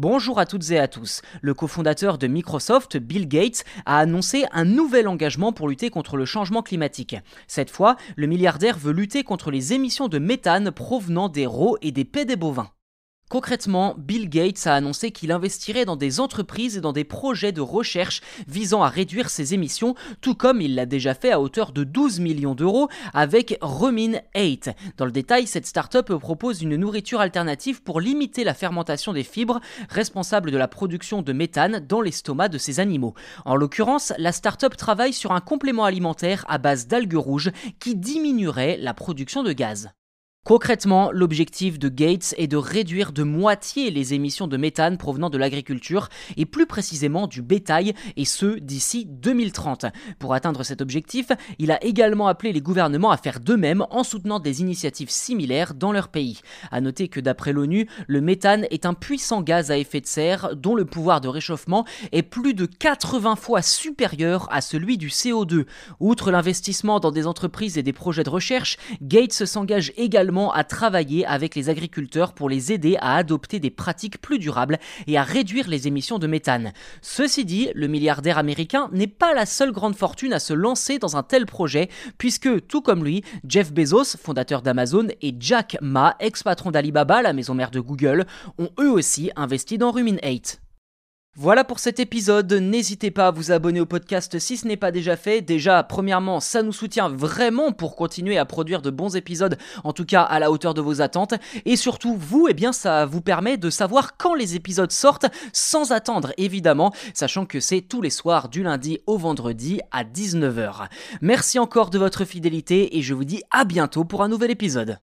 Bonjour à toutes et à tous. Le cofondateur de Microsoft, Bill Gates, a annoncé un nouvel engagement pour lutter contre le changement climatique. Cette fois, le milliardaire veut lutter contre les émissions de méthane provenant des rots et des pets des bovins. Concrètement, Bill Gates a annoncé qu'il investirait dans des entreprises et dans des projets de recherche visant à réduire ses émissions, tout comme il l'a déjà fait à hauteur de 12 millions d'euros avec Remin 8. Dans le détail, cette start-up propose une nourriture alternative pour limiter la fermentation des fibres, responsable de la production de méthane dans l'estomac de ces animaux. En l'occurrence, la start-up travaille sur un complément alimentaire à base d'algues rouges qui diminuerait la production de gaz. Concrètement, l'objectif de Gates est de réduire de moitié les émissions de méthane provenant de l'agriculture et plus précisément du bétail et ce d'ici 2030. Pour atteindre cet objectif, il a également appelé les gouvernements à faire de même en soutenant des initiatives similaires dans leur pays. À noter que d'après l'ONU, le méthane est un puissant gaz à effet de serre dont le pouvoir de réchauffement est plus de 80 fois supérieur à celui du CO2. Outre l'investissement dans des entreprises et des projets de recherche, Gates s'engage à travailler avec les agriculteurs pour les aider à adopter des pratiques plus durables et à réduire les émissions de méthane. Ceci dit, le milliardaire américain n'est pas la seule grande fortune à se lancer dans un tel projet, puisque, tout comme lui, Jeff Bezos, fondateur d'Amazon, et Jack Ma, ex-patron d'Alibaba, la maison mère de Google, ont eux aussi investi dans Rumin 8. Voilà pour cet épisode, n'hésitez pas à vous abonner au podcast si ce n'est pas déjà fait. Déjà, premièrement, ça nous soutient vraiment pour continuer à produire de bons épisodes, en tout cas à la hauteur de vos attentes. Et surtout, vous, eh bien, ça vous permet de savoir quand les épisodes sortent, sans attendre évidemment, sachant que c'est tous les soirs du lundi au vendredi à 19h. Merci encore de votre fidélité et je vous dis à bientôt pour un nouvel épisode.